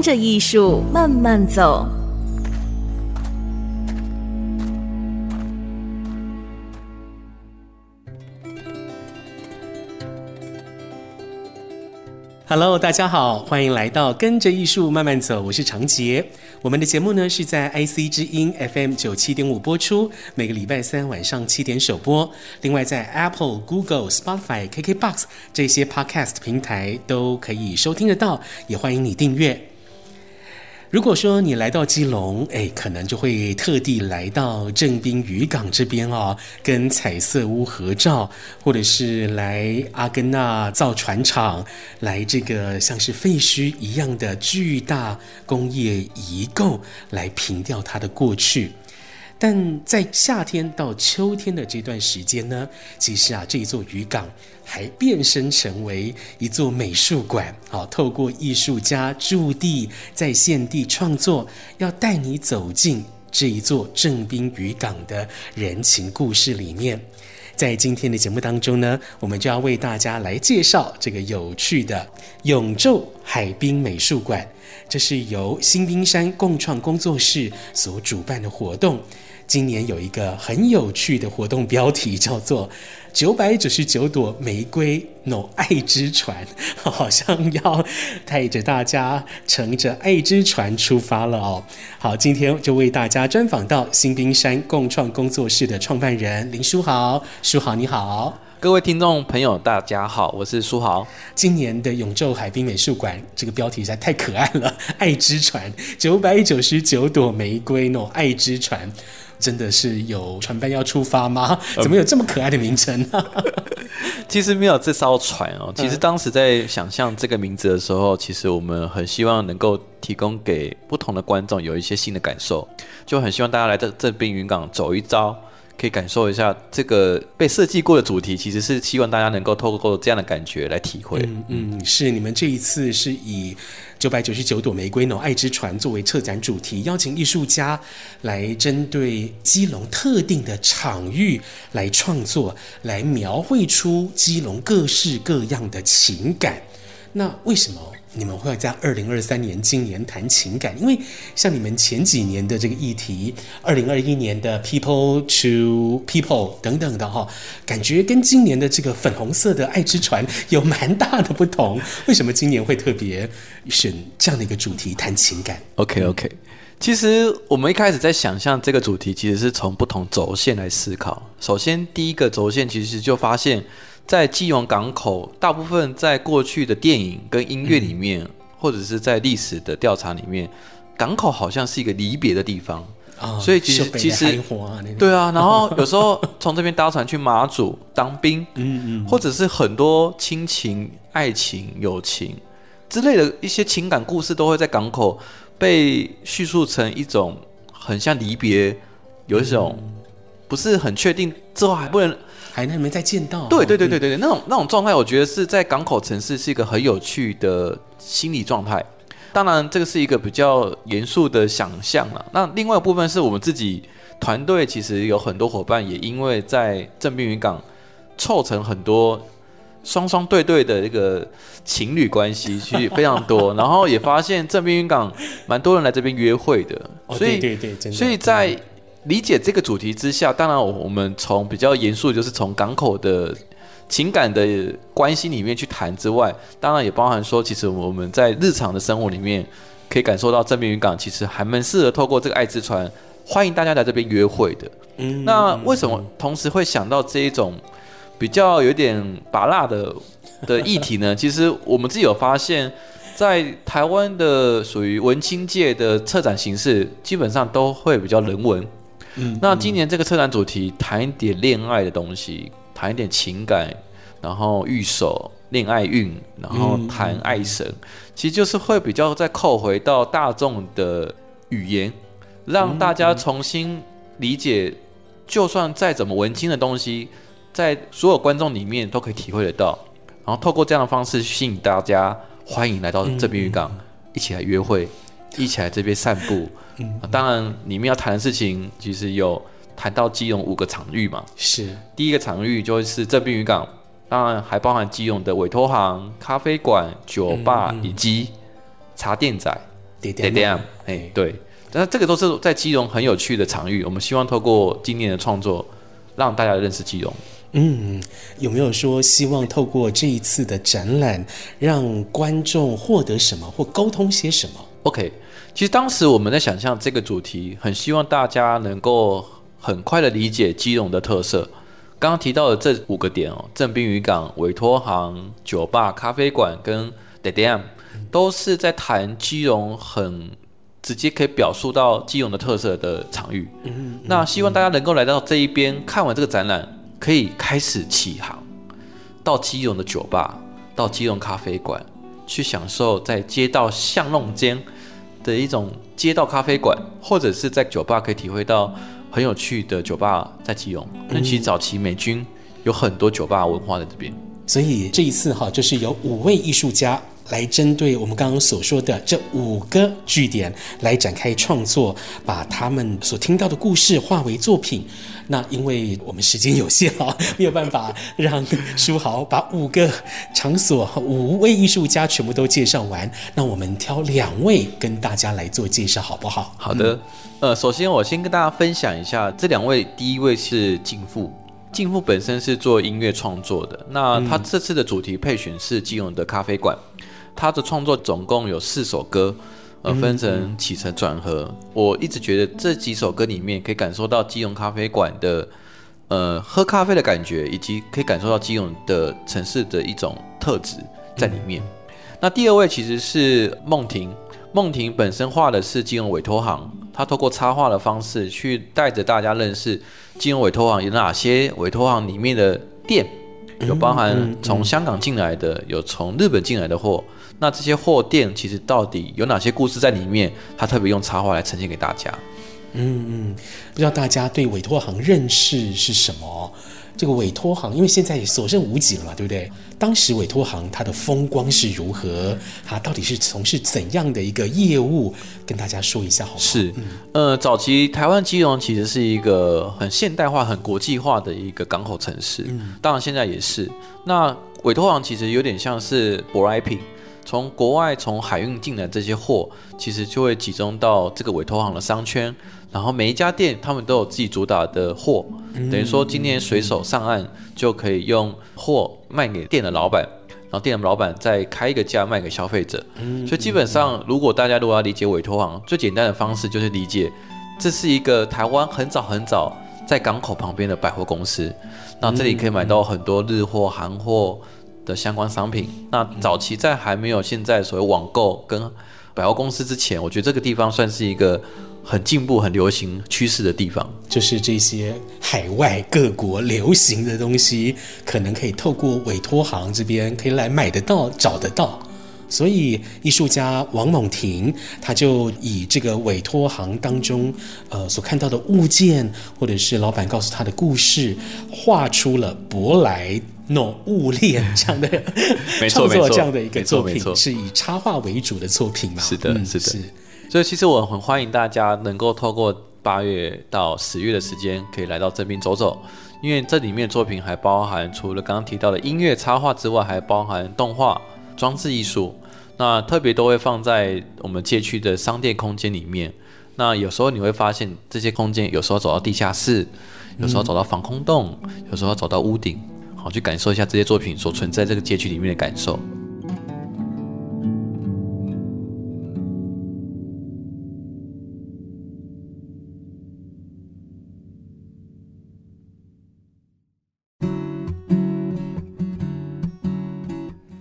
跟着艺术慢慢走。Hello，大家好，欢迎来到跟着艺术慢慢走，我是长杰。我们的节目呢是在 IC 之音 FM 九七点五播出，每个礼拜三晚上七点首播。另外在 Apple、Google、Spotify、KKBox 这些 Podcast 平台都可以收听得到，也欢迎你订阅。如果说你来到基隆，哎，可能就会特地来到正滨渔港这边哦，跟彩色屋合照，或者是来阿根纳造船厂，来这个像是废墟一样的巨大工业遗构，来凭吊它的过去。但在夏天到秋天的这段时间呢，其实啊，这一座渔港还变身成为一座美术馆。好，透过艺术家驻地在现地创作，要带你走进这一座正滨渔港的人情故事里面。在今天的节目当中呢，我们就要为大家来介绍这个有趣的永昼海滨美术馆。这是由新冰山共创工作室所主办的活动。今年有一个很有趣的活动标题，叫做“九百九十九朵玫瑰 no 爱之船”，好像要带着大家乘着爱之船出发了哦。好，今天就为大家专访到新冰山共创工作室的创办人林书豪。书豪你好，各位听众朋友大家好，我是书豪。今年的永昼海滨美术馆这个标题实在太可爱了，“爱之船”，九百九十九朵玫瑰 no 爱之船。真的是有船班要出发吗？怎么有这么可爱的名称呢？其实没有这艘船哦。其实当时在想象这个名字的时候，其实我们很希望能够提供给不同的观众有一些新的感受，就很希望大家来这这边云港走一遭。可以感受一下这个被设计过的主题，其实是希望大家能够透过这样的感觉来体会。嗯嗯，是你们这一次是以九百九十九朵玫瑰呢爱之船作为策展主题，邀请艺术家来针对基隆特定的场域来创作，来描绘出基隆各式各样的情感。那为什么？你们会在二零二三年今年谈情感，因为像你们前几年的这个议题，二零二一年的 People to People 等等的哈，感觉跟今年的这个粉红色的爱之船有蛮大的不同。为什么今年会特别选这样的一个主题谈情感？OK OK，其实我们一开始在想象这个主题，其实是从不同轴线来思考。首先，第一个轴线其实就发现。在基隆港口，大部分在过去的电影跟音乐里面，嗯、或者是在历史的调查里面，港口好像是一个离别的地方。哦、所以其实其实对啊，然后有时候从这边搭船去马祖当兵，嗯嗯，或者是很多亲情、爱情、友情之类的一些情感故事，都会在港口被叙述成一种很像离别，有一种不是很确定之后还不能。还能没再见到？对对对对对对，那种那种状态，我觉得是在港口城市是一个很有趣的心理状态。当然，这个是一个比较严肃的想象了。那另外一部分是我们自己团队，其实有很多伙伴也因为在正滨渔港凑成很多双双对对的这个情侣关系，其实非常多。然后也发现正滨渔港蛮多人来这边约会的，所以对对对，所以在。理解这个主题之下，当然我们从比较严肃，就是从港口的情感的关系里面去谈之外，当然也包含说，其实我们在日常的生活里面可以感受到正面渔港其实还蛮适合透过这个爱之船欢迎大家来这边约会的。嗯，那为什么同时会想到这一种比较有点拔辣的的议题呢？其实我们自己有发现，在台湾的属于文青界的策展形式，基本上都会比较人文。嗯，那今年这个策展主题谈一点恋爱的东西，谈一点情感，然后御守恋爱运，然后谈爱神，嗯、其实就是会比较再扣回到大众的语言，让大家重新理解，就算再怎么文青的东西，在所有观众里面都可以体会得到，然后透过这样的方式吸引大家，欢迎来到这边渔港，一起来约会，一起来这边散步。嗯当然，里面要谈的事情其实有谈到基隆五个场域嘛，是第一个场域就是正滨渔港。当然还包含基隆的委托行、咖啡馆、酒吧以及茶店仔。点点点，哎，对，那这个都是在基隆很有趣的场域。我们希望透过今年的创作，让大家认识基隆。嗯，有没有说希望透过这一次的展览，让观众获得什么或沟通些什么？OK，其实当时我们在想象这个主题，很希望大家能够很快的理解基隆的特色。刚刚提到的这五个点哦，正滨渔港、委托行、酒吧、咖啡馆跟 The Dam，都是在谈基隆很直接可以表述到基隆的特色的场域。那希望大家能够来到这一边，看完这个展览，可以开始起航，到基隆的酒吧，到基隆咖啡馆，去享受在街道巷弄间的一种街道咖啡馆，或者是在酒吧可以体会到。很有趣的酒吧在基隆，那其实早期美军有很多酒吧文化在这边，所以这一次哈，就是有五位艺术家来针对我们刚刚所说的这五个据点来展开创作，把他们所听到的故事化为作品。那因为我们时间有限啊，没有办法让书豪把五个场所、五位艺术家全部都介绍完。那我们挑两位跟大家来做介绍，好不好？好的。呃，首先我先跟大家分享一下这两位。第一位是静富，静富本身是做音乐创作的。那他这次的主题配选是基隆的咖啡馆。他的创作总共有四首歌。呃，分成起承转合，我一直觉得这几首歌里面可以感受到基隆咖啡馆的，呃，喝咖啡的感觉，以及可以感受到基隆的城市的一种特质在里面。那第二位其实是梦婷，梦婷本身画的是基隆委托行，她透过插画的方式去带着大家认识基隆委托行有哪些委托行里面的店，有包含从香港进来的，有从日本进来的货。那这些货店其实到底有哪些故事在里面？他特别用插画来呈现给大家。嗯嗯，不知道大家对委托行认识是什么？这个委托行，因为现在也所剩无几了嘛，对不对？当时委托行它的风光是如何？它到底是从事怎样的一个业务？跟大家说一下好吗？是，呃，早期台湾基隆其实是一个很现代化、很国际化的一个港口城市。嗯，当然现在也是。那委托行其实有点像是舶来品。从国外从海运进来这些货，其实就会集中到这个委托行的商圈，然后每一家店他们都有自己主打的货，等于说今天水手上岸就可以用货卖给店的老板，然后店的老板再开一个价卖给消费者。所以基本上，如果大家如果要理解委托行，最简单的方式就是理解这是一个台湾很早很早在港口旁边的百货公司，那这里可以买到很多日货、韩货。的相关商品，那早期在还没有现在所谓网购跟百货公司之前，我觉得这个地方算是一个很进步、很流行趋势的地方。就是这些海外各国流行的东西，可能可以透过委托行这边可以来买得到、找得到。所以艺术家王猛婷，他就以这个委托行当中呃所看到的物件，或者是老板告诉他的故事，画出了舶来。No 物链这样的 创作，这样的一个作品，是以插画为主的作品嘛？是的，是的。所以其实我很欢迎大家能够透过八月到十月的时间，可以来到这边走走，因为这里面的作品还包含除了刚刚提到的音乐插画之外，还包含动画、装置艺术。那特别都会放在我们街区的商店空间里面。那有时候你会发现，这些空间有时候走到地下室，有时候走到防空洞，有时候走到屋顶。好，去感受一下这些作品所存在这个街区里面的感受。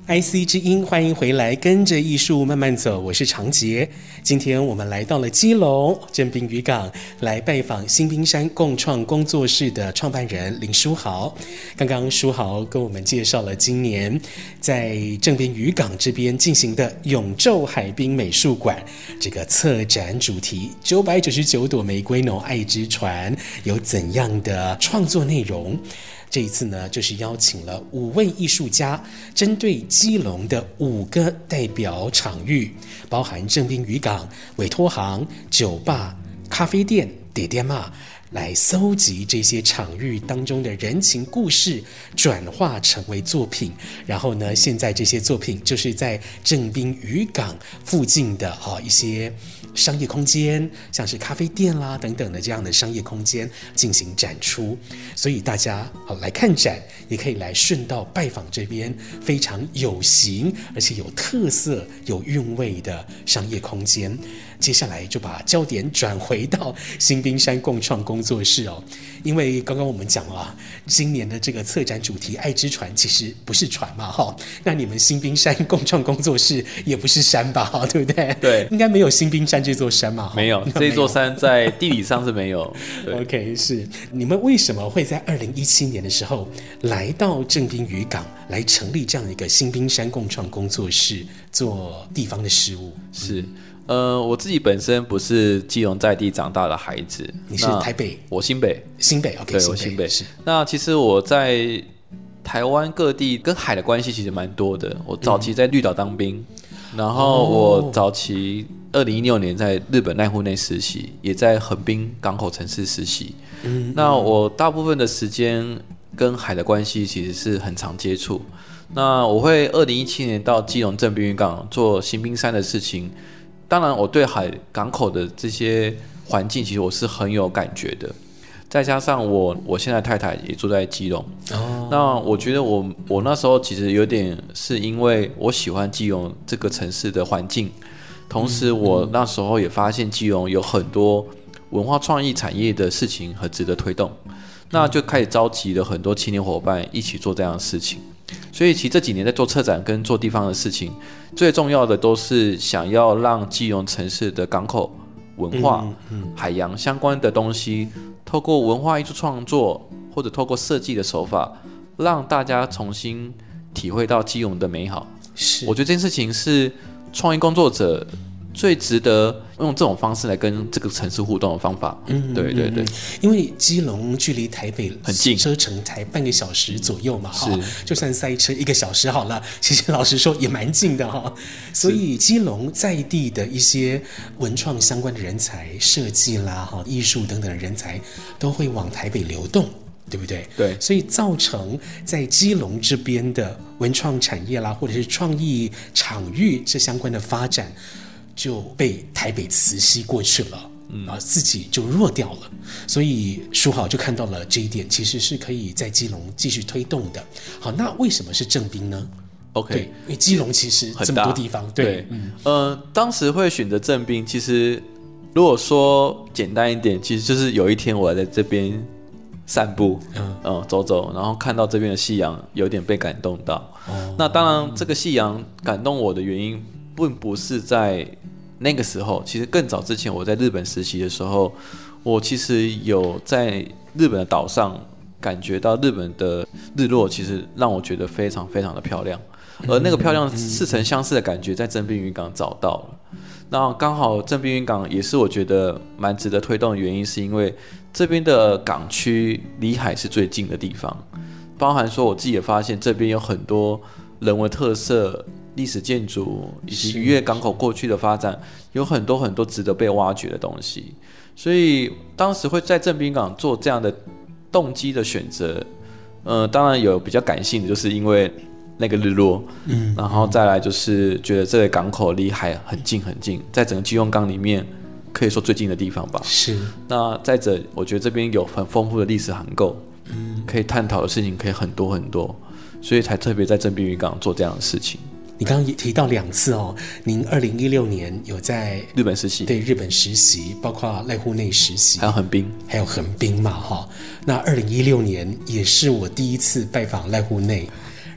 IC 之音，欢迎回来，跟着艺术慢慢走。我是长杰，今天我们来到了基隆正滨渔港，来拜访新兵山共创工作室的创办人林书豪。刚刚书豪跟我们介绍了今年在正滨渔港这边进行的永昼海滨美术馆这个策展主题“九百九十九朵玫瑰农爱之船”有怎样的创作内容？这一次呢，就是邀请了五位艺术家，针对基隆的五个代表场域，包含正滨渔港、委托行、酒吧、咖啡店、点点嘛。来搜集这些场域当中的人情故事，转化成为作品。然后呢，现在这些作品就是在正滨渔港附近的啊一些商业空间，像是咖啡店啦等等的这样的商业空间进行展出。所以大家好来看展，也可以来顺道拜访这边非常有型而且有特色、有韵味的商业空间。接下来就把焦点转回到新冰山共创工作室哦，因为刚刚我们讲了，今年的这个策展主题“爱之船”其实不是船嘛，哈，那你们新冰山共创工作室也不是山吧，哈，对不对？对，应该没有新冰山这座山嘛，没有，这座山在地理上是没有。OK，是你们为什么会在二零一七年的时候来到正滨渔港来成立这样一个新冰山共创工作室，做地方的事务？是。呃，我自己本身不是基隆在地长大的孩子，你是台北，我新北，新北，OK，对，我新北是。那其实我在台湾各地跟海的关系其实蛮多的。我早期在绿岛当兵，嗯、然后我早期二零一六年在日本奈户内实习，也在横滨港口城市实习。嗯，那我大部分的时间跟海的关系其实是很常接触。那我会二零一七年到基隆镇滨渔港做新兵山的事情。当然，我对海港口的这些环境，其实我是很有感觉的。再加上我，我现在太太也住在基隆。哦。那我觉得我，我那时候其实有点是因为我喜欢基隆这个城市的环境，同时我那时候也发现基隆有很多文化创意产业的事情很值得推动，那就开始召集了很多青年伙伴一起做这样的事情。所以，其实这几年在做策展跟做地方的事情，最重要的都是想要让基隆城市的港口文化、海洋相关的东西，透过文化艺术创作或者透过设计的手法，让大家重新体会到基隆的美好。是，我觉得这件事情是创意工作者。最值得用这种方式来跟这个城市互动的方法，嗯，对对对，因为基隆距离台北很近，车程才半个小时左右嘛，哈，就算塞车一个小时好了，其实老实说也蛮近的哈。所以基隆在地的一些文创相关的人才、设计啦、哈、艺术等等的人才，都会往台北流动，对不对？对，所以造成在基隆这边的文创产业啦，或者是创意场域这相关的发展。就被台北磁吸过去了，嗯。啊，自己就弱掉了，所以书豪就看到了这一点，其实是可以在基隆继续推动的。好，那为什么是正兵呢？OK，对，因为基隆其实这么多地方，对，对嗯，呃，当时会选择正兵，其实如果说简单一点，其实就是有一天我在这边散步，嗯，嗯，走走，然后看到这边的夕阳，有点被感动到。哦，那当然，这个夕阳感动我的原因，并不是在那个时候，其实更早之前，我在日本实习的时候，我其实有在日本的岛上感觉到日本的日落，其实让我觉得非常非常的漂亮。而那个漂亮似曾相识的感觉，在正滨渔港找到了。那刚好正滨渔港也是我觉得蛮值得推动的原因，是因为这边的港区离海是最近的地方，包含说我自己也发现这边有很多人文特色。历史建筑以及渔业港口过去的发展，有很多很多值得被挖掘的东西。所以当时会在正滨港做这样的动机的选择，呃，当然有比较感性的，就是因为那个日落，嗯，然后再来就是觉得这个港口离海很近很近，在整个基隆港里面可以说最近的地方吧。是。那再者，我觉得这边有很丰富的历史涵构，嗯，可以探讨的事情可以很多很多，所以才特别在正滨渔港做这样的事情。你刚刚也提到两次哦，您二零一六年有在日本实习，对日本实习，包括濑户内实习，还有横滨，还有横滨嘛哈。那二零一六年也是我第一次拜访濑户内，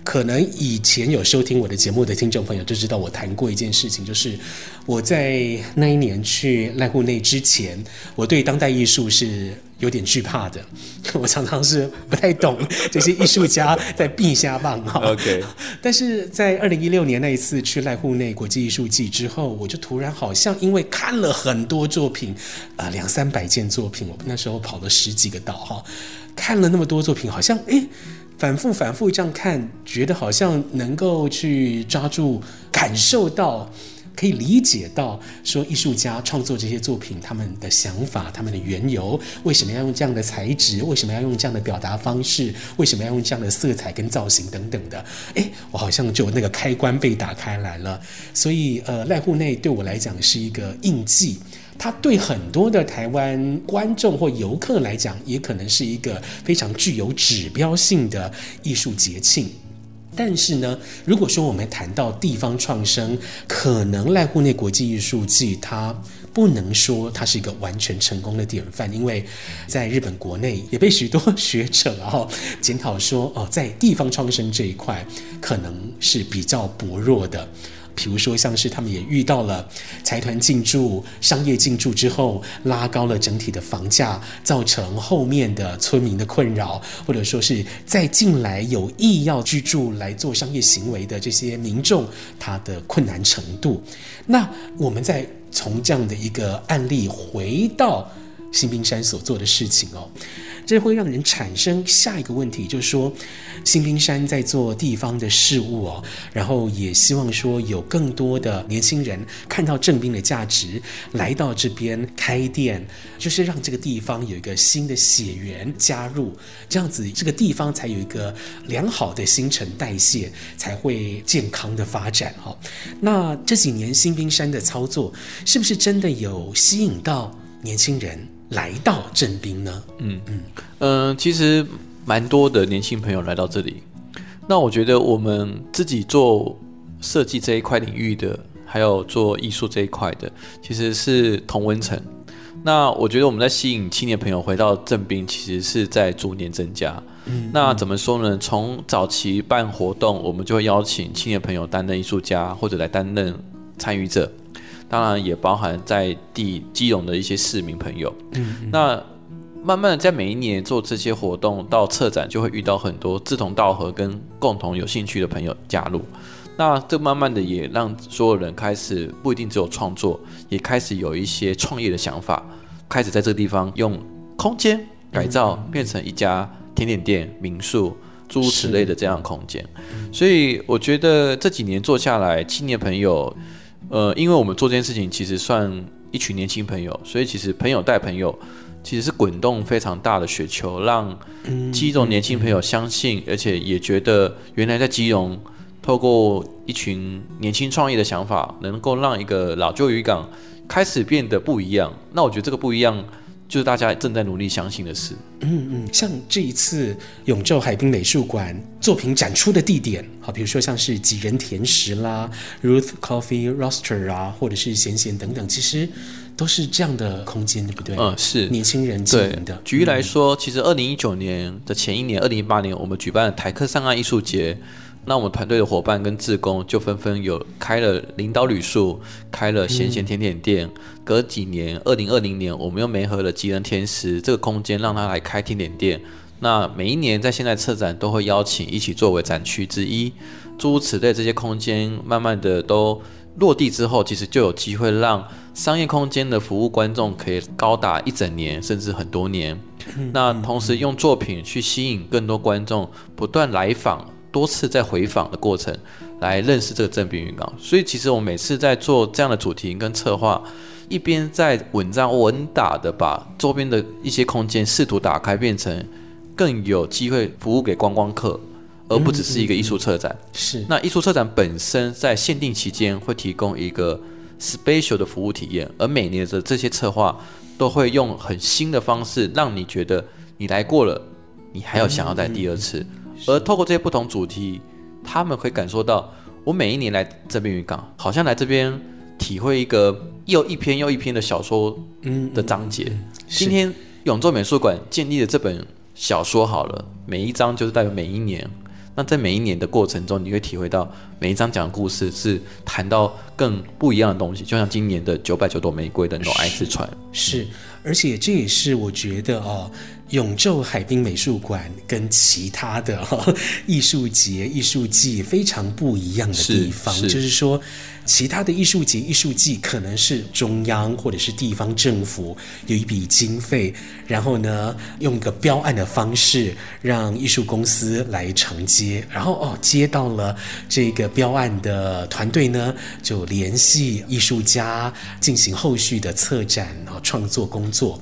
可能以前有收听我的节目的听众朋友就知道，我谈过一件事情，就是我在那一年去濑户内之前，我对当代艺术是有点惧怕的。我常常是不太懂 这些艺术家在避瞎棒哈。OK，但是在二零一六年那一次去濑户内国际艺术季之后，我就突然好像因为看了很多作品，啊、呃，两三百件作品，我那时候跑了十几个岛哈，看了那么多作品，好像诶。反复反复这样看，觉得好像能够去抓住、感受到、可以理解到，说艺术家创作这些作品，他们的想法、他们的缘由，为什么要用这样的材质？为什么要用这样的表达方式？为什么要用这样的色彩跟造型等等的？诶，我好像就那个开关被打开来了。所以，呃，濑户内对我来讲是一个印记。它对很多的台湾观众或游客来讲，也可能是一个非常具有指标性的艺术节庆。但是呢，如果说我们谈到地方创生，可能濑户内国际艺术季它不能说它是一个完全成功的典范，因为在日本国内也被许多 学者然后检讨说，哦，在地方创生这一块可能是比较薄弱的。比如说，像是他们也遇到了财团进驻、商业进驻之后，拉高了整体的房价，造成后面的村民的困扰，或者说是在进来有意要居住来做商业行为的这些民众，他的困难程度。那我们再从这样的一个案例回到新兵山所做的事情哦。这会让人产生下一个问题，就是说，新兵山在做地方的事务哦，然后也希望说有更多的年轻人看到正滨的价值，来到这边开店，就是让这个地方有一个新的血缘加入，这样子这个地方才有一个良好的新陈代谢，才会健康的发展哈。那这几年新兵山的操作，是不是真的有吸引到年轻人？来到正滨呢？嗯嗯嗯、呃，其实蛮多的年轻朋友来到这里。那我觉得我们自己做设计这一块领域的，还有做艺术这一块的，其实是同温层。那我觉得我们在吸引青年朋友回到正滨，其实是在逐年增加。嗯，那怎么说呢？从早期办活动，我们就会邀请青年朋友担任艺术家，或者来担任参与者。当然也包含在地基隆的一些市民朋友。嗯，嗯，那慢慢的在每一年做这些活动，到策展就会遇到很多志同道合跟共同有兴趣的朋友加入。那这慢慢的也让所有人开始不一定只有创作，也开始有一些创业的想法，开始在这个地方用空间改造变成一家甜点店、民宿、诸如此类的这样的空间。所以我觉得这几年做下来，青年朋友。呃，因为我们做这件事情，其实算一群年轻朋友，所以其实朋友带朋友，其实是滚动非常大的雪球，让基隆年轻朋友相信，而且也觉得原来在基隆，透过一群年轻创业的想法，能够让一个老旧渔港开始变得不一样。那我觉得这个不一样。就是大家正在努力相信的事。嗯嗯，像这一次永昼海滨美术馆作品展出的地点，好，比如说像是几人甜食啦，Ruth Coffee Roaster 啊，或者是闲闲等等，其实都是这样的空间，对不对？嗯，是年轻人经营的。举例来说，其实二零一九年的前一年，二零一八年，我们举办了台客上岸艺术节。那我们团队的伙伴跟志工就纷纷有开了领导旅宿，开了咸咸甜点店。嗯、隔几年，二零二零年，我们又媒合了吉人甜食这个空间，让他来开甜点店。那每一年在现在策展都会邀请一起作为展区之一，诸如此类这些空间，慢慢的都落地之后，其实就有机会让商业空间的服务观众可以高达一整年，甚至很多年。那同时用作品去吸引更多观众不断来访。多次在回访的过程，来认识这个正滨渔港。所以其实我每次在做这样的主题跟策划，一边在稳扎稳打的把周边的一些空间试图打开，变成更有机会服务给观光客，而不只是一个艺术策展。是。那艺术策展本身在限定期间会提供一个 special 的服务体验，而每年的这些策划都会用很新的方式，让你觉得你来过了，你还要想要来第二次。而透过这些不同主题，他们会感受到，我每一年来这边渔港，好像来这边体会一个又一篇又一篇的小说的章节。嗯嗯嗯、今天永州美术馆建立的这本小说好了，每一章就是代表每一年，那在每一年的过程中，你会体会到每一章讲的故事是谈到更不一样的东西，就像今年的九百九朵玫瑰的那种爱之船，是，而且这也是我觉得哦。永昼海滨美术馆跟其他的哈艺术节、艺术季非常不一样的地方，是是就是说，其他的艺术节、艺术季可能是中央或者是地方政府有一笔经费，然后呢，用一个标案的方式让艺术公司来承接，然后哦接到了这个标案的团队呢，就联系艺术家进行后续的策展啊创作工作。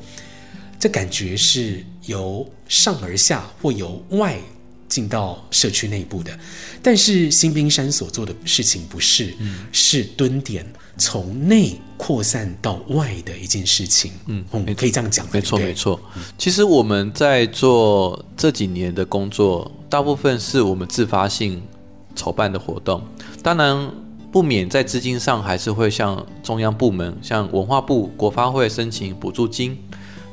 这感觉是由上而下或由外进到社区内部的，但是新冰山所做的事情不是，嗯、是蹲点从内扩散到外的一件事情。嗯，我们可以这样讲，没错没错。其实我们在做这几年的工作，大部分是我们自发性筹办的活动，当然不免在资金上还是会向中央部门，像文化部、国发会申请补助金。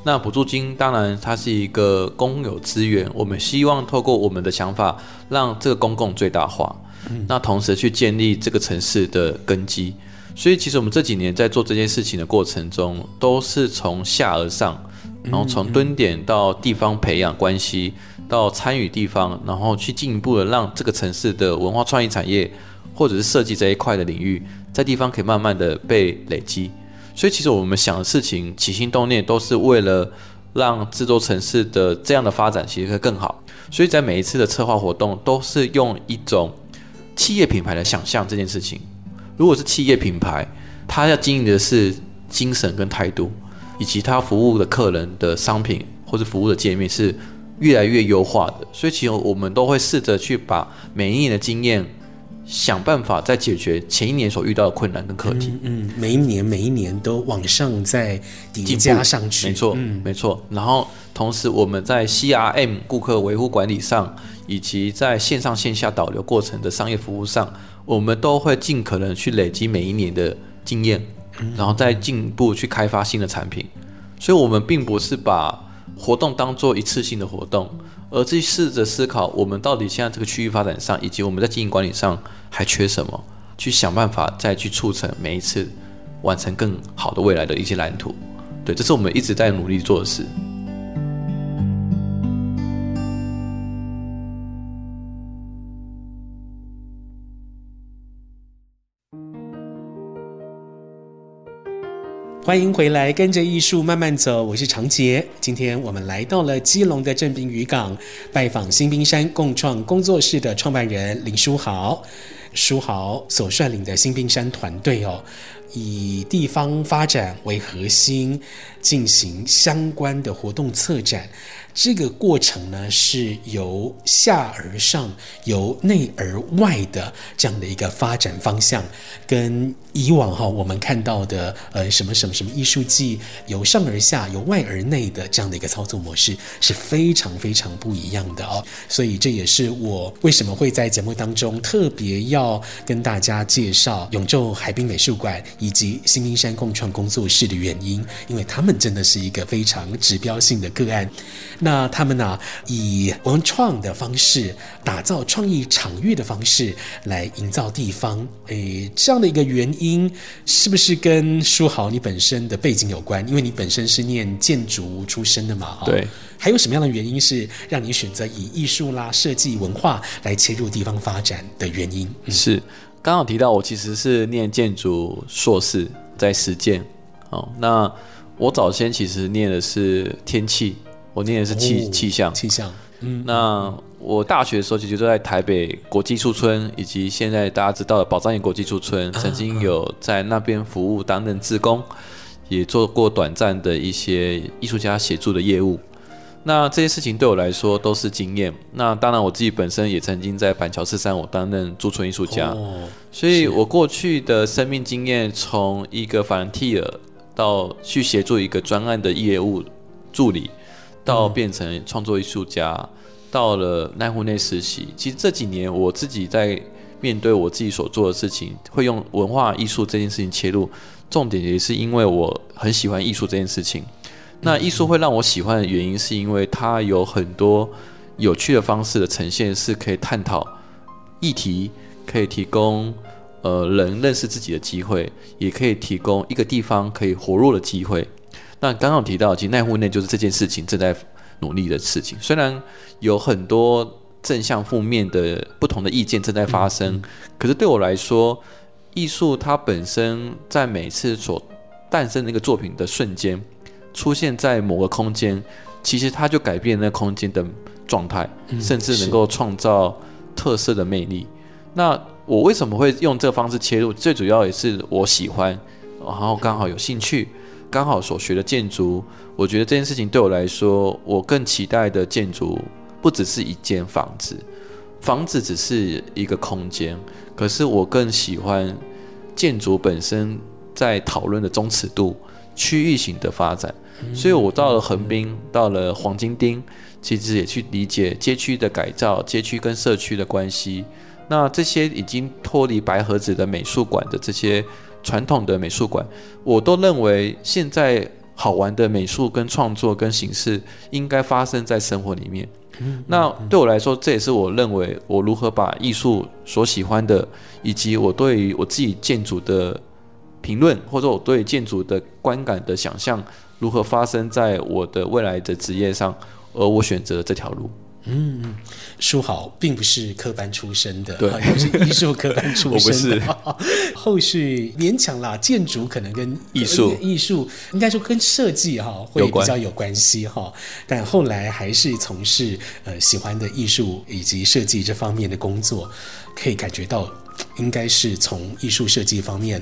那补助金当然它是一个公有资源，我们希望透过我们的想法，让这个公共最大化。嗯、那同时去建立这个城市的根基。所以其实我们这几年在做这件事情的过程中，都是从下而上，然后从蹲点到地方培养关系，到参与地方，然后去进一步的让这个城市的文化创意产业或者是设计这一块的领域，在地方可以慢慢的被累积。所以，其实我们想的事情起心动念都是为了让这座城市的这样的发展其实会更好。所以在每一次的策划活动，都是用一种企业品牌来想象这件事情。如果是企业品牌，它要经营的是精神跟态度，以及它服务的客人的商品或者服务的界面是越来越优化的。所以，其实我们都会试着去把每一年的经验。想办法再解决前一年所遇到的困难跟课题。嗯，嗯，每一年每一年都往上再叠加上去。没错，嗯，没错。然后同时我们在 CRM 顾客维护管理上，以及在线上线下导流过程的商业服务上，我们都会尽可能去累积每一年的经验，然后再进一步去开发新的产品。所以，我们并不是把活动当做一次性的活动。而去试着思考，我们到底现在这个区域发展上，以及我们在经营管理上还缺什么，去想办法再去促成每一次完成更好的未来的一些蓝图。对，这是我们一直在努力做的事。欢迎回来，跟着艺术慢慢走。我是长杰。今天我们来到了基隆的正滨渔港，拜访新冰山共创工作室的创办人林书豪。书豪所率领的新冰山团队哦，以地方发展为核心，进行相关的活动策展。这个过程呢，是由下而上、由内而外的这样的一个发展方向，跟以往哈我们看到的呃什么什么什么艺术季由上而下、由外而内的这样的一个操作模式是非常非常不一样的哦。所以这也是我为什么会在节目当中特别要要跟大家介绍永昼海滨美术馆以及新冰山共创工作室的原因，因为他们真的是一个非常指标性的个案。那他们呢、以文创的方式打造创意场域的方式来营造地方，诶，这样的一个原因是不是跟书豪你本身的背景有关？因为你本身是念建筑出身的嘛，对。还有什么样的原因是让你选择以艺术啦、设计、文化来切入地方发展的原因？嗯、是刚好提到我其实是念建筑硕士，在实践。哦，那我早先其实念的是天气。我念的是气气象，气象。嗯，那我大学的时候其实就在台北国际艺术村，以及现在大家知道的宝藏岩国际艺术村，曾经有在那边服务担任志工，也做过短暂的一些艺术家协助的业务。那这些事情对我来说都是经验。那当然我自己本身也曾经在板桥四三五担任驻村艺术家，所以我过去的生命经验，从一个 volunteer 到去协助一个专案的业务助理。到变成创作艺术家，嗯、到了奈湖内实习。其实这几年我自己在面对我自己所做的事情，会用文化艺术这件事情切入，重点也是因为我很喜欢艺术这件事情。那艺术会让我喜欢的原因，是因为它有很多有趣的方式的呈现，是可以探讨议题，可以提供呃人认识自己的机会，也可以提供一个地方可以活络的机会。那刚刚提到，其实奈户内就是这件事情正在努力的事情。虽然有很多正向、负面的不同的意见正在发生，嗯嗯、可是对我来说，艺术它本身在每次所诞生的一个作品的瞬间，出现在某个空间，其实它就改变那空间的状态，甚至能够创造特色的魅力。嗯、那我为什么会用这个方式切入？最主要也是我喜欢，然后刚好有兴趣。刚好所学的建筑，我觉得这件事情对我来说，我更期待的建筑不只是一间房子，房子只是一个空间，可是我更喜欢建筑本身在讨论的中尺度、区域型的发展。所以我到了横滨，到了黄金町，其实也去理解街区的改造、街区跟社区的关系。那这些已经脱离白盒子的美术馆的这些。传统的美术馆，我都认为现在好玩的美术跟创作跟形式应该发生在生活里面。那对我来说，这也是我认为我如何把艺术所喜欢的，以及我对于我自己建筑的评论，或者我对建筑的观感的想象，如何发生在我的未来的职业上，而我选择这条路。嗯，书豪并不是科班出身的，对，也是艺术科班出身的。我不是。后续勉强啦，建筑可能跟艺术艺术应该说跟设计哈会比较有关系哈，但后来还是从事呃喜欢的艺术以及设计这方面的工作，可以感觉到应该是从艺术设计方面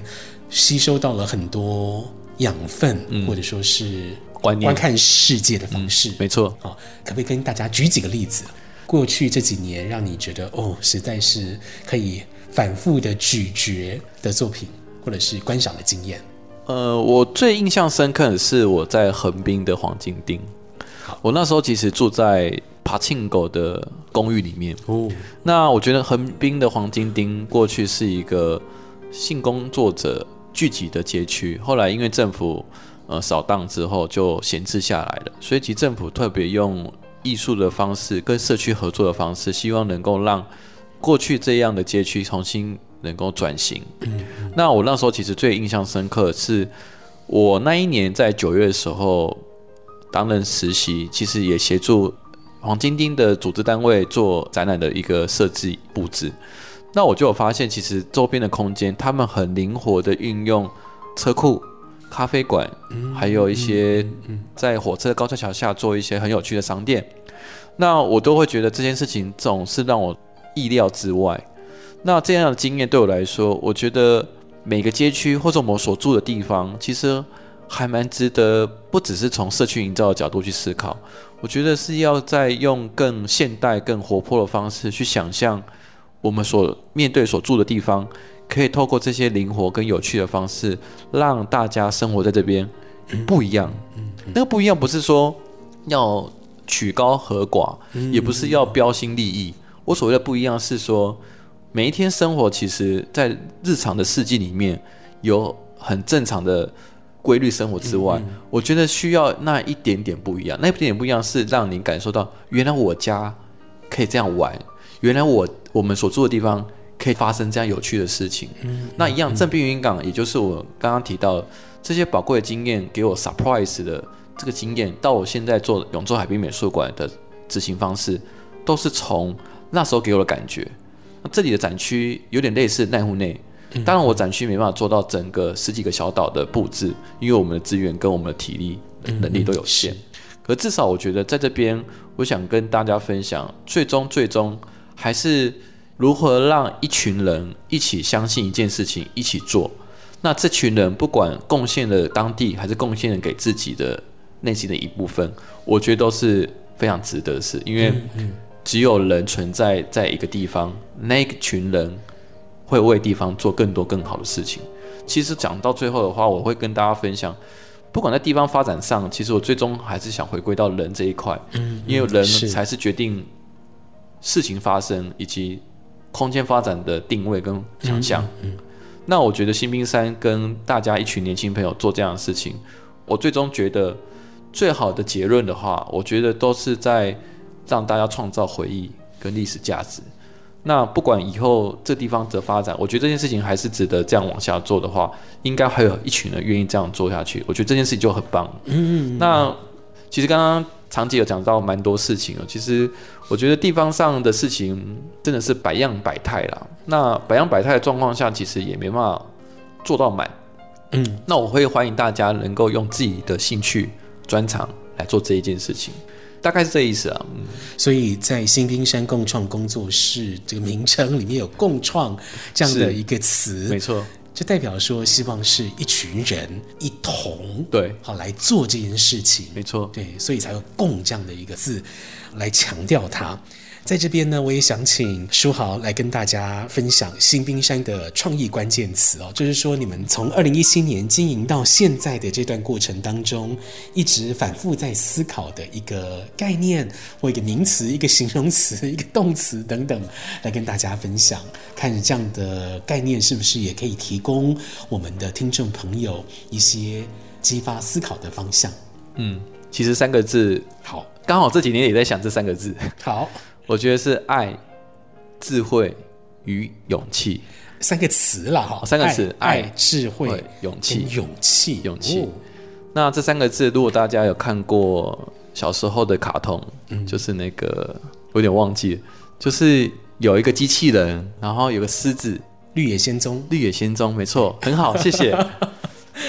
吸收到了很多养分，嗯、或者说是。观看世界的方式，嗯、没错。好，可不可以跟大家举几个例子？过去这几年让你觉得哦，实在是可以反复的咀嚼的作品，或者是观赏的经验？呃，我最印象深刻的是我在横滨的黄金町。我那时候其实住在爬庆狗的公寓里面。哦，那我觉得横滨的黄金町过去是一个性工作者聚集的街区，后来因为政府。呃，扫荡之后就闲置下来了，所以其实政府特别用艺术的方式跟社区合作的方式，希望能够让过去这样的街区重新能够转型。嗯，那我那时候其实最印象深刻的是，我那一年在九月的时候担任实习，其实也协助黄金町的组织单位做展览的一个设计布置。那我就有发现，其实周边的空间，他们很灵活的运用车库。咖啡馆，还有一些在火车高架桥下做一些很有趣的商店，那我都会觉得这件事情总是让我意料之外。那这样的经验对我来说，我觉得每个街区或者我们所住的地方，其实还蛮值得，不只是从社区营造的角度去思考，我觉得是要再用更现代、更活泼的方式去想象我们所面对所住的地方。可以透过这些灵活跟有趣的方式，让大家生活在这边不一样。那个不一样不是说要曲高和寡，也不是要标新立异。我所谓的不一样是说，每一天生活其实在日常的世纪里面有很正常的规律生活之外，我觉得需要那一点点不一样。那一点点不一样是让你感受到，原来我家可以这样玩，原来我我们所住的地方。可以发生这样有趣的事情。嗯，那一样，正滨云港，也就是我刚刚提到这些宝贵的经验，给我 surprise 的这个经验，到我现在做永州海滨美术馆的执行方式，都是从那时候给我的感觉。那这里的展区有点类似奈户内，当然我展区没办法做到整个十几个小岛的布置，因为我们的资源跟我们的体力能力都有限。可至少我觉得在这边，我想跟大家分享，最终最终还是。如何让一群人一起相信一件事情，一起做？那这群人不管贡献了当地，还是贡献了给自己的内心的一部分，我觉得都是非常值得的事。因为只有人存在在一个地方，那一群人会为地方做更多更好的事情。其实讲到最后的话，我会跟大家分享，不管在地方发展上，其实我最终还是想回归到人这一块，因为人才是决定事情发生以及。空间发展的定位跟想象，嗯嗯，那我觉得新兵山跟大家一群年轻朋友做这样的事情，我最终觉得最好的结论的话，我觉得都是在让大家创造回忆跟历史价值。那不管以后这地方的发展，我觉得这件事情还是值得这样往下做的话，应该还有一群人愿意这样做下去。我觉得这件事情就很棒。嗯，那其实刚刚长期有讲到蛮多事情了。其实我觉得地方上的事情真的是百样百态啦。那百样百态的状况下，其实也没办法做到满。嗯，那我会欢迎大家能够用自己的兴趣专长来做这一件事情。大概是这意思啊，嗯，所以在新兵山共创工作室这个名称里面有“共创”这样的一个词，没错，就代表说希望是一群人一同对。好来做这件事情，没错，对，所以才有“共”这样的一个字来强调它。在这边呢，我也想请书豪来跟大家分享新冰山的创意关键词哦，就是说你们从二零一七年经营到现在的这段过程当中，一直反复在思考的一个概念或一个名词、一个形容词、一个动词等等，来跟大家分享，看这样的概念是不是也可以提供我们的听众朋友一些激发思考的方向。嗯，其实三个字好，刚好这几年也在想这三个字，好。我觉得是爱、智慧与勇气三个词了哈，三个词：爱、爱智慧、勇气。勇气，勇气。哦、那这三个字，如果大家有看过小时候的卡通，嗯、就是那个有点忘记了，就是有一个机器人，然后有个狮子，绿野仙踪。绿野仙踪，没错，很好，谢谢。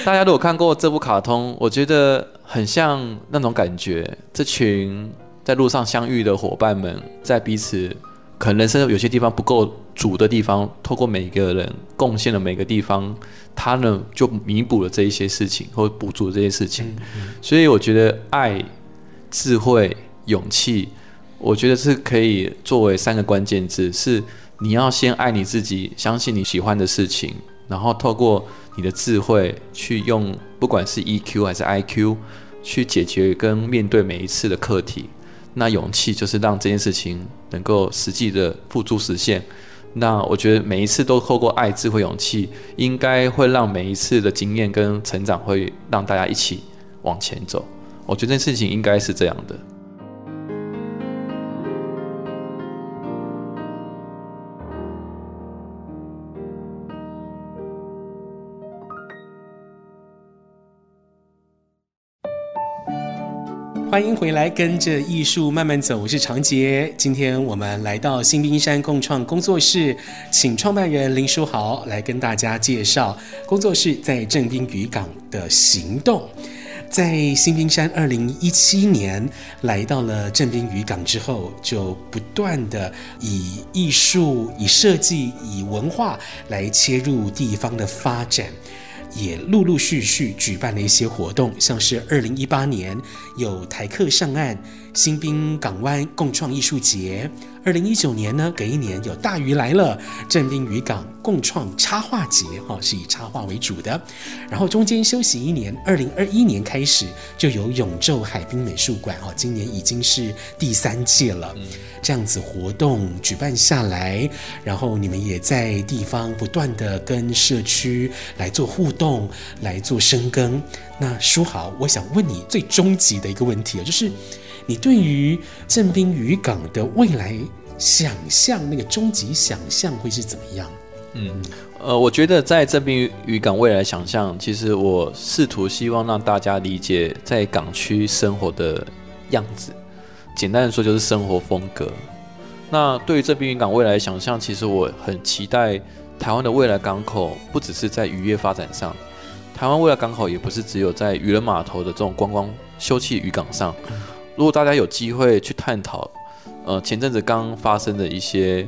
大家如果看过这部卡通，我觉得很像那种感觉，这群。在路上相遇的伙伴们，在彼此可能人生有些地方不够足的地方，透过每一个人贡献的每个地方，他呢就弥补了这一些事情，或补足了这些事情。嗯嗯。所以我觉得爱、智慧、勇气，我觉得是可以作为三个关键字。是你要先爱你自己，相信你喜欢的事情，然后透过你的智慧去用，不管是 EQ 还是 IQ，去解决跟面对每一次的课题。那勇气就是让这件事情能够实际的付诸实现。那我觉得每一次都透过爱、智慧、勇气，应该会让每一次的经验跟成长会让大家一起往前走。我觉得这件事情应该是这样的。欢迎回来，跟着艺术慢慢走。我是长杰。今天我们来到新冰山共创工作室，请创办人林书豪来跟大家介绍工作室在正滨渔港的行动。在新冰山二零一七年来到了正滨渔港之后，就不断的以艺术、以设计、以文化来切入地方的发展。也陆陆续续举办了一些活动，像是二零一八年有台客上岸。新滨港湾共创艺术节，二零一九年呢，隔一年有大鱼来了，正滨渔港共创插画节，哈，是以插画为主的。然后中间休息一年，二零二一年开始就有永昼海滨美术馆，哈，今年已经是第三届了。这样子活动举办下来，然后你们也在地方不断的跟社区来做互动，来做深耕。那书豪，我想问你最终极的一个问题啊，就是。你对于正滨渔港的未来想象，那个终极想象会是怎么样？嗯，呃，我觉得在正滨渔港未来想象，其实我试图希望让大家理解在港区生活的样子。简单的说，就是生活风格。那对于这滨渔港未来想象，其实我很期待台湾的未来港口，不只是在渔业发展上，台湾未来港口也不是只有在渔人码头的这种观光休憩渔港上。如果大家有机会去探讨，呃，前阵子刚发生的一些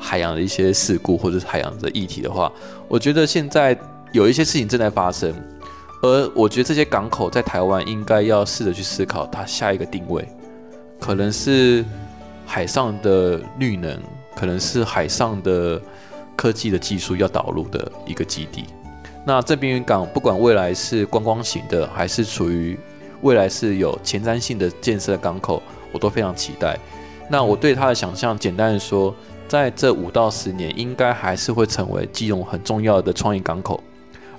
海洋的一些事故或者是海洋的议题的话，我觉得现在有一些事情正在发生，而我觉得这些港口在台湾应该要试着去思考它下一个定位，可能是海上的绿能，可能是海上的科技的技术要导入的一个基地。那这边港不管未来是观光型的，还是处于未来是有前瞻性的建设港口，我都非常期待。那我对它的想象，简单的说，在这五到十年，应该还是会成为基隆很重要的创意港口。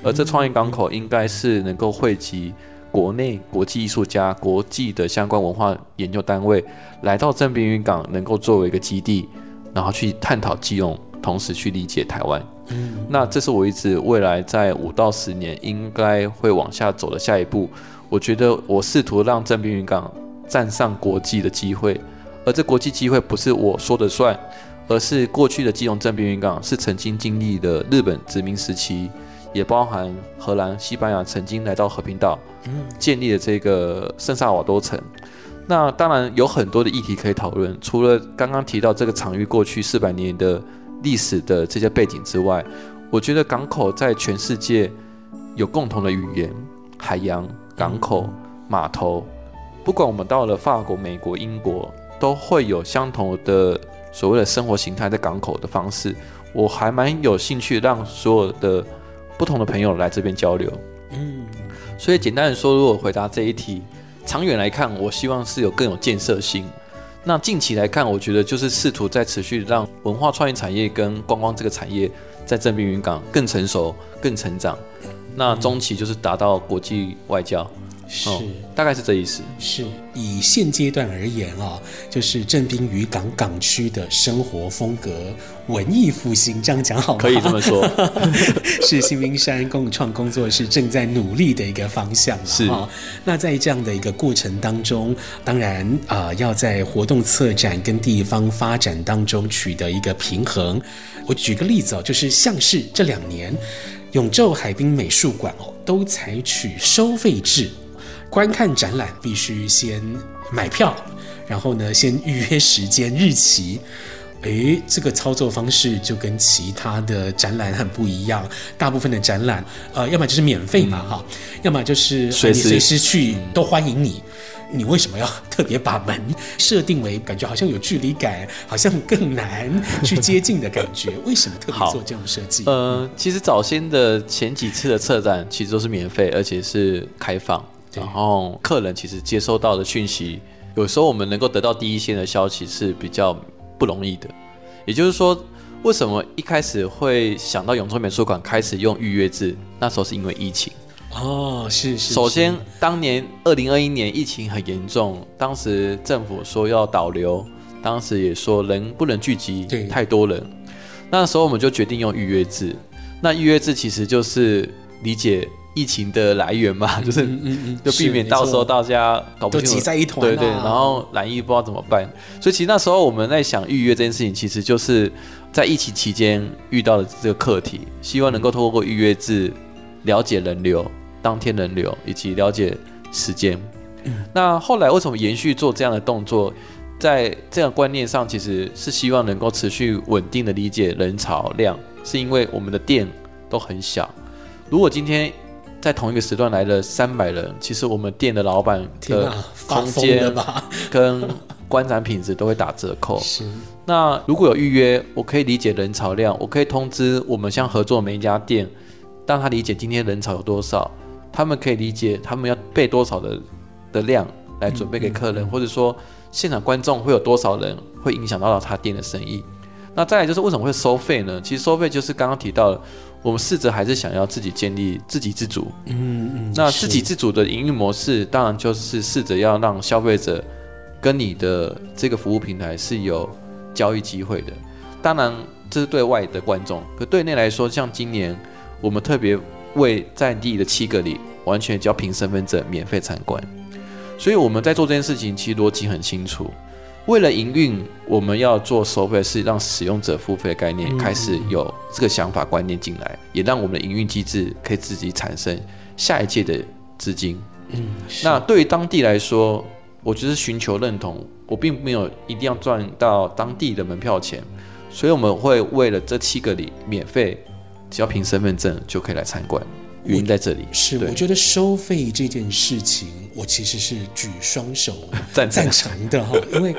而这创意港口，应该是能够汇集国内国际艺术家、国际的相关文化研究单位来到正滨渔港，能够作为一个基地，然后去探讨基隆，同时去理解台湾。嗯，那这是我一直未来在五到十年应该会往下走的下一步。我觉得我试图让正滨渔港站上国际的机会，而这国际机会不是我说的算，而是过去的基隆正滨渔港是曾经经历的日本殖民时期。也包含荷兰、西班牙曾经来到和平岛，建立了这个圣萨瓦多城。那当然有很多的议题可以讨论，除了刚刚提到这个场域过去四百年的历史的这些背景之外，我觉得港口在全世界有共同的语言，海洋、港口、码头，不管我们到了法国、美国、英国，都会有相同的所谓的生活形态在港口的方式。我还蛮有兴趣让所有的。不同的朋友来这边交流，嗯，所以简单的说，如果回答这一题，长远来看，我希望是有更有建设性。那近期来看，我觉得就是试图在持续让文化创意产业跟观光这个产业在正滨云港更成熟、更成长。那中期就是达到国际外交。是、哦，大概是这意思。是以现阶段而言啊，就是正滨渔港港区的生活风格文艺复兴，这样讲好吗？可以这么说，是新兵山共创工作室正在努力的一个方向。是啊，那在这样的一个过程当中，当然啊、呃，要在活动策展跟地方发展当中取得一个平衡。我举个例子哦，就是像是这两年永昼海滨美术馆哦，都采取收费制。观看展览必须先买票，然后呢，先预约时间日期。诶，这个操作方式就跟其他的展览很不一样。大部分的展览，呃，要么就是免费嘛，哈、嗯，要么就是随时随时去都欢迎你。你为什么要特别把门设定为感觉好像有距离感，好像更难去接近的感觉？为什么特别做这种设计？呃，其实早先的前几次的策展其实都是免费，而且是开放。然后客人其实接收到的讯息，有时候我们能够得到第一线的消息是比较不容易的。也就是说，为什么一开始会想到永春美术馆开始用预约制？那时候是因为疫情。哦，是是，首先，当年二零二一年疫情很严重，当时政府说要导流，当时也说人不能聚集太多人。那时候我们就决定用预约制。那预约制其实就是理解。疫情的来源嘛，就是就避免到时候大家搞不清楚，都挤在一团，对对，然后蓝疫不知道怎么办。所以其实那时候我们在想预约这件事情，其实就是在疫情期间遇到的这个课题，希望能够透过预约制了解人流、当天人流以及了解时间。那后来为什么延续做这样的动作？在这样观念上，其实是希望能够持续稳定的理解人潮量，是因为我们的店都很小，如果今天在同一个时段来了三百人，其实我们店的老板的空间 跟观展品质都会打折扣。是，那如果有预约，我可以理解人潮量，我可以通知我们相合作每一家店，让他理解今天人潮有多少，他们可以理解他们要备多少的的量来准备给客人，嗯嗯嗯、或者说现场观众会有多少人，会影响到他店的生意。那再来就是为什么会收费呢？其实收费就是刚刚提到的。我们试着还是想要自己建立自给自足，嗯嗯，那自给自足的营运模式，当然就是试着要让消费者跟你的这个服务平台是有交易机会的。当然这是对外的观众，可对内来说，像今年我们特别为在地的七个里完全只要凭身份证免费参观，所以我们在做这件事情，其实逻辑很清楚。为了营运，我们要做收费，是让使用者付费的概念开始有这个想法观念进来，也让我们的营运机制可以自己产生下一届的资金。嗯，那对于当地来说，我就是寻求认同，我并没有一定要赚到当地的门票钱，所以我们会为了这七个里免费，只要凭身份证就可以来参观。原因在这里，是我觉得收费这件事情，我其实是举双手 赞成的哈，因为，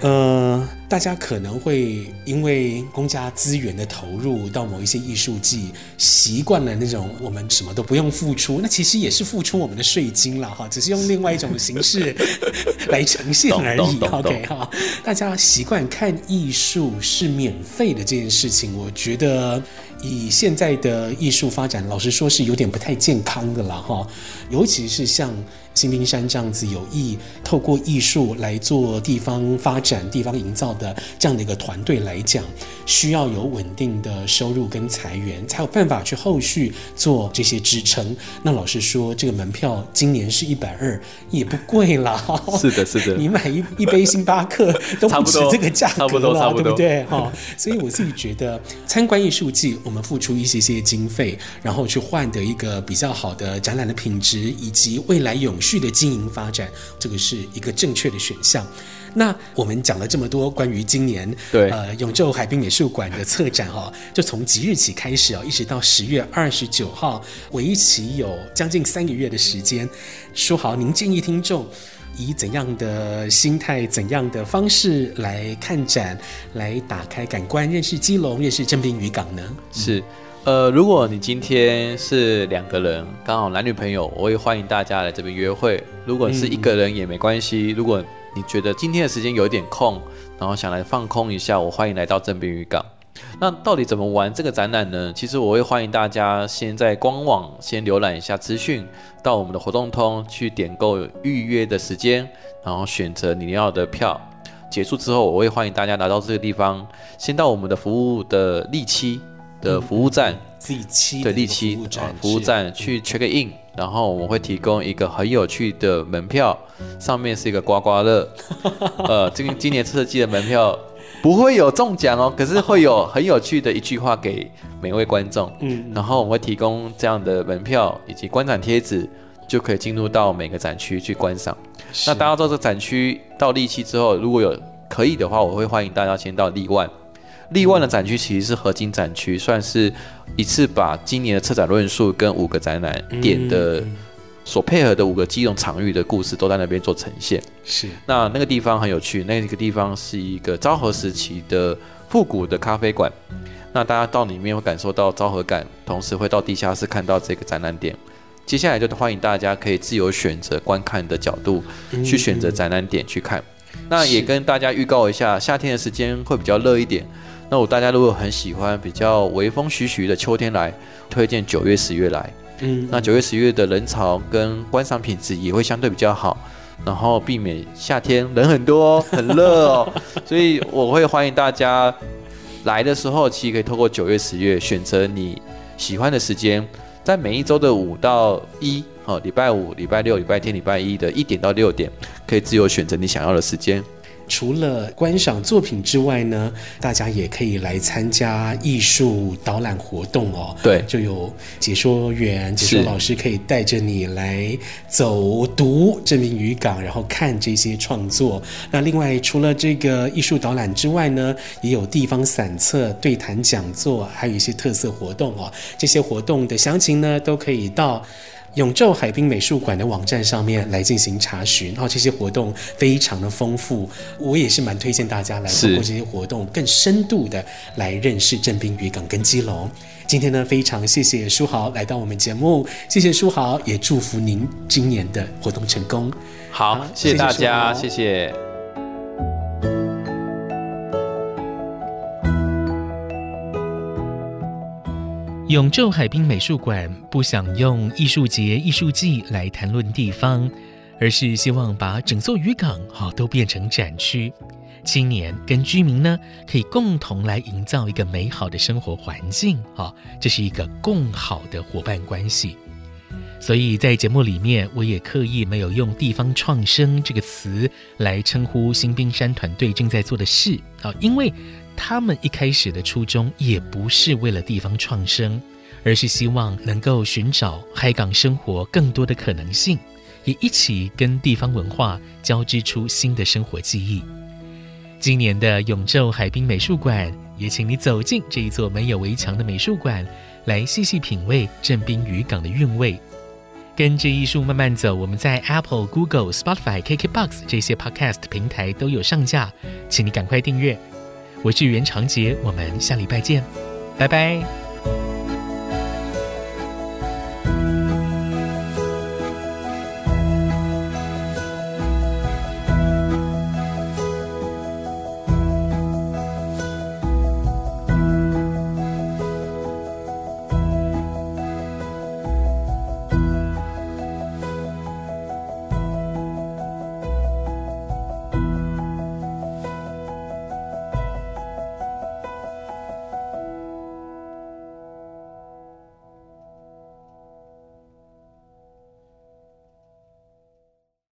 呃，大家可能会因为公家资源的投入到某一些艺术季，习惯了那种我们什么都不用付出，那其实也是付出我们的税金了哈，只是用另外一种形式 来呈现而已。OK 哈，大家习惯看艺术是免费的这件事情，我觉得。以现在的艺术发展，老实说是有点不太健康的了哈，尤其是像。新兵山这样子有意透过艺术来做地方发展、地方营造的这样的一个团队来讲，需要有稳定的收入跟财源，才有办法去后续做这些支撑。那老实说，这个门票今年是一百二，也不贵啦。是的，是的，你买一一杯星巴克都不止这个价格了，对不对？哈，所以我自己觉得参观艺术季，我们付出一些些经费，然后去换得一个比较好的展览的品质，以及未来永续的经营发展，这个是一个正确的选项。那我们讲了这么多关于今年对呃永州海滨美术馆的策展哈，就从即日起开始啊，一直到十月二十九号，为期有将近三个月的时间。说好，您建议听众以怎样的心态、怎样的方式来看展，来打开感官，认识基隆，认识正滨渔港呢？是。呃，如果你今天是两个人，刚好男女朋友，我也欢迎大家来这边约会。如果是一个人也没关系。嗯、如果你觉得今天的时间有点空，然后想来放空一下，我欢迎来到正滨渔港。那到底怎么玩这个展览呢？其实我会欢迎大家先在官网先浏览一下资讯，到我们的活动通去点购预约的时间，然后选择你要的票。结束之后，我会欢迎大家来到这个地方，先到我们的服务的立七。的服务站，第七对立七啊，服务站去 check in，然后我们会提供一个很有趣的门票，上面是一个刮刮乐，呃，今今年设计的门票不会有中奖哦，可是会有很有趣的一句话给每位观众，嗯，然后我们会提供这样的门票以及观展贴纸，就可以进入到每个展区去观赏。那大家到这个展区到立七之后，如果有可以的话，我会欢迎大家先到立万。立万的展区其实是合金展区，算是一次把今年的策展论述跟五个展览点的所配合的五个基隆场域的故事都在那边做呈现。是，那那个地方很有趣，那个地方是一个昭和时期的复古的咖啡馆。那大家到里面会感受到昭和感，同时会到地下室看到这个展览点。接下来就欢迎大家可以自由选择观看的角度，去选择展览点去看。那也跟大家预告一下，夏天的时间会比较热一点。那我大家如果很喜欢比较微风徐徐的秋天来，推荐九月十月来。嗯，那九月十月的人潮跟观赏品质也会相对比较好，然后避免夏天人很多很热哦，所以我会欢迎大家来的时候，其实可以透过九月十月选择你喜欢的时间，在每一周的五到一，哦，礼拜五、礼拜六、礼拜天、礼拜一的一点到六点，可以自由选择你想要的时间。除了观赏作品之外呢，大家也可以来参加艺术导览活动哦。对，就有解说员、解说老师可以带着你来走读这名渔港，然后看这些创作。那另外，除了这个艺术导览之外呢，也有地方散策、对谈讲座，还有一些特色活动哦。这些活动的详情呢，都可以到。永昼海滨美术馆的网站上面来进行查询，然后这些活动非常的丰富，我也是蛮推荐大家来通过这些活动更深度的来认识镇滨渔港跟基隆。今天呢，非常谢谢书豪来到我们节目，谢谢书豪，也祝福您今年的活动成功。好，好谢谢大家，谢谢。永昼海滨美术馆不想用艺术节、艺术季来谈论地方，而是希望把整座渔港好都变成展区，青年跟居民呢可以共同来营造一个美好的生活环境啊，这是一个共好的伙伴关系。所以在节目里面，我也刻意没有用“地方创生”这个词来称呼新兵山团队正在做的事啊，因为。他们一开始的初衷也不是为了地方创生，而是希望能够寻找海港生活更多的可能性，也一起跟地方文化交织出新的生活记忆。今年的永昼海滨美术馆，也请你走进这一座没有围墙的美术馆，来细细品味镇滨渔港的韵味。跟着艺术慢慢走，我们在 Apple、Google、Spotify、KKBox 这些 Podcast 平台都有上架，请你赶快订阅。我是袁长杰，我们下礼拜见，拜拜。